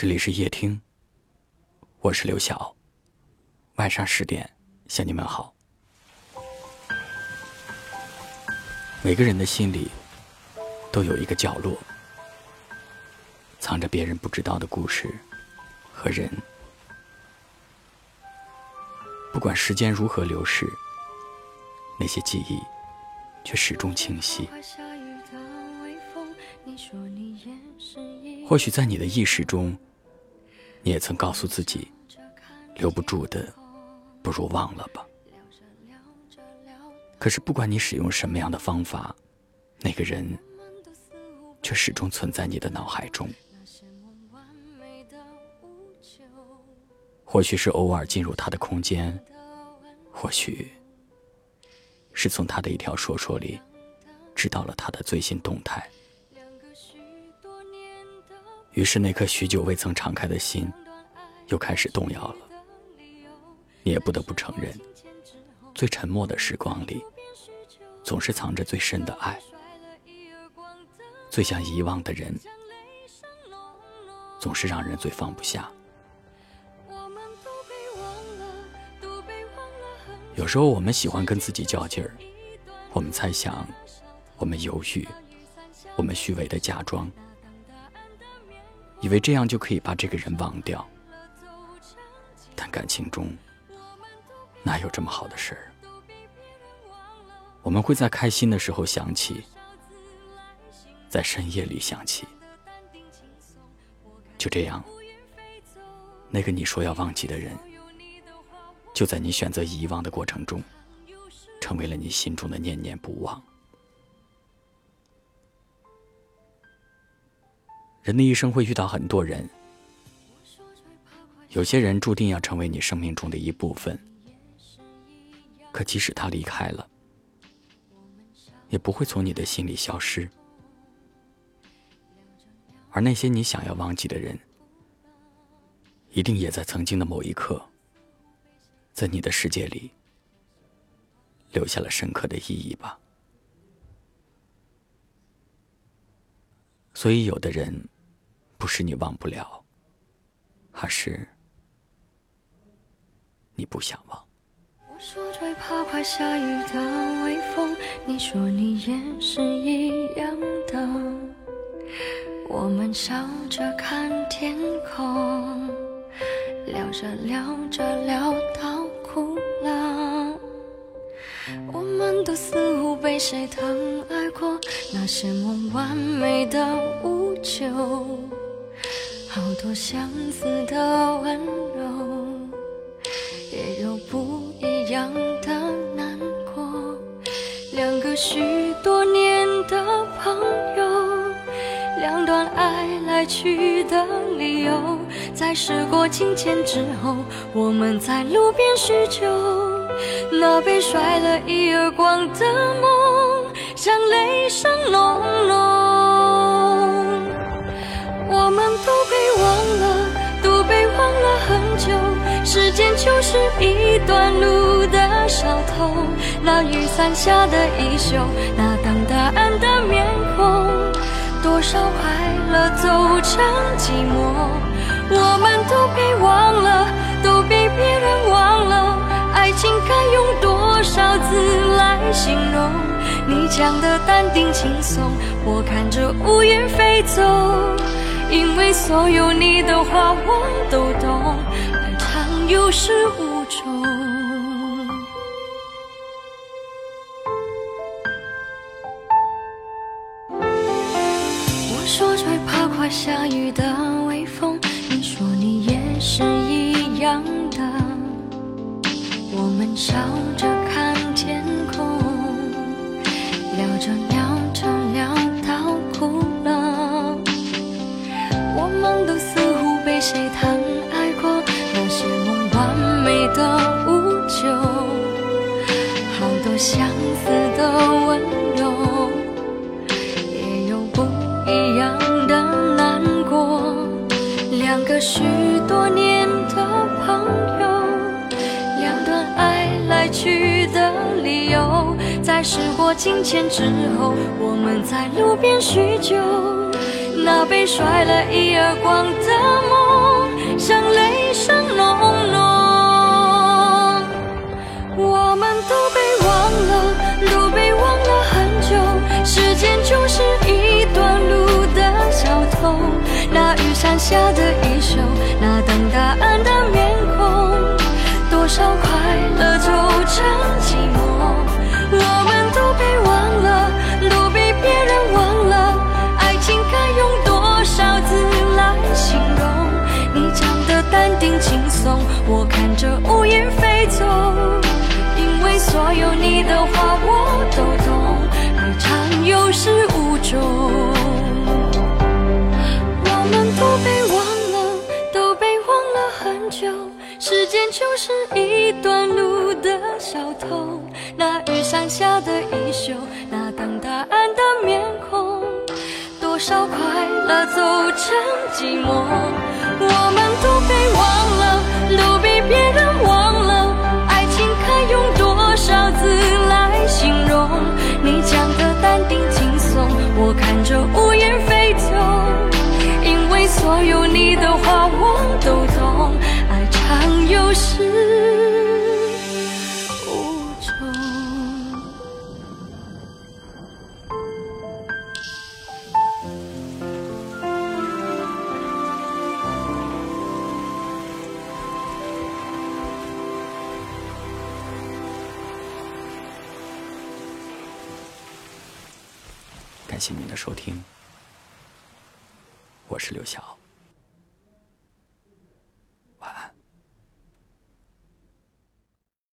这里是夜听，我是刘晓。晚上十点向你们好。每个人的心里都有一个角落，藏着别人不知道的故事和人。不管时间如何流逝，那些记忆却始终清晰。或许在你的意识中。你也曾告诉自己，留不住的，不如忘了吧。可是不管你使用什么样的方法，那个人却始终存在你的脑海中。或许是偶尔进入他的空间，或许是从他的一条说说里知道了他的最新动态。于是，那颗许久未曾敞开的心，又开始动摇了。你也不得不承认，最沉默的时光里，总是藏着最深的爱。最想遗忘的人，总是让人最放不下。有时候，我们喜欢跟自己较劲儿，我们猜想，我们犹豫，我们虚伪的假装。以为这样就可以把这个人忘掉，但感情中哪有这么好的事儿？我们会在开心的时候想起，在深夜里想起，就这样，那个你说要忘记的人，就在你选择遗忘的过程中，成为了你心中的念念不忘。人的一生会遇到很多人，有些人注定要成为你生命中的一部分。可即使他离开了，也不会从你的心里消失。而那些你想要忘记的人，一定也在曾经的某一刻，在你的世界里留下了深刻的意义吧。所以，有的人。不是你忘不了，而是你不想忘。我说最怕快下雨的微风，你说你也是一样的。我们笑着看天空，聊着聊着聊到哭了。我们都似乎被谁疼爱过，那些梦完美的无救。好多相似的温柔，也有不一样的难过。两个许多年的朋友，两段爱来去的理由，在时过境迁之后，我们在路边叙旧。那被甩了一耳光的梦，像雷声隆隆。我们都被忘了，都被忘了很久。时间就是一段路的小偷，那雨伞下的衣袖，那等答案的面孔，多少快乐走成寂寞，我们都被忘了，都被别人忘了，爱情该用多少字形容？你讲的淡定轻松，我看着乌云飞走，因为所有你的话我都懂。爱常有始无终。我说最怕快下雨的微风，你说你也是一样的。我们笑着看哭了。我们都似乎被谁疼爱过。那些梦完美的无救，好多相似的温柔，也有不一样的难过。两个许多年在时过境迁之后，我们在路边叙旧。那被甩了一耳光的梦，像雷声隆隆。我们都被忘了，都被忘了很久。时间就是一段路的小偷。那雨伞下的衣袖，那等答案的面孔，多少快乐就。看着乌云飞走，因为所有你的话我都懂，爱长有始无终。我们都被忘了，都被忘了很久。时间就是一段路的小偷，那雨伞下的衣袖，那等答案的面孔，多少快乐走成寂寞。所有你的话我都懂，爱常有始无终。感谢您的收听。我是刘晓。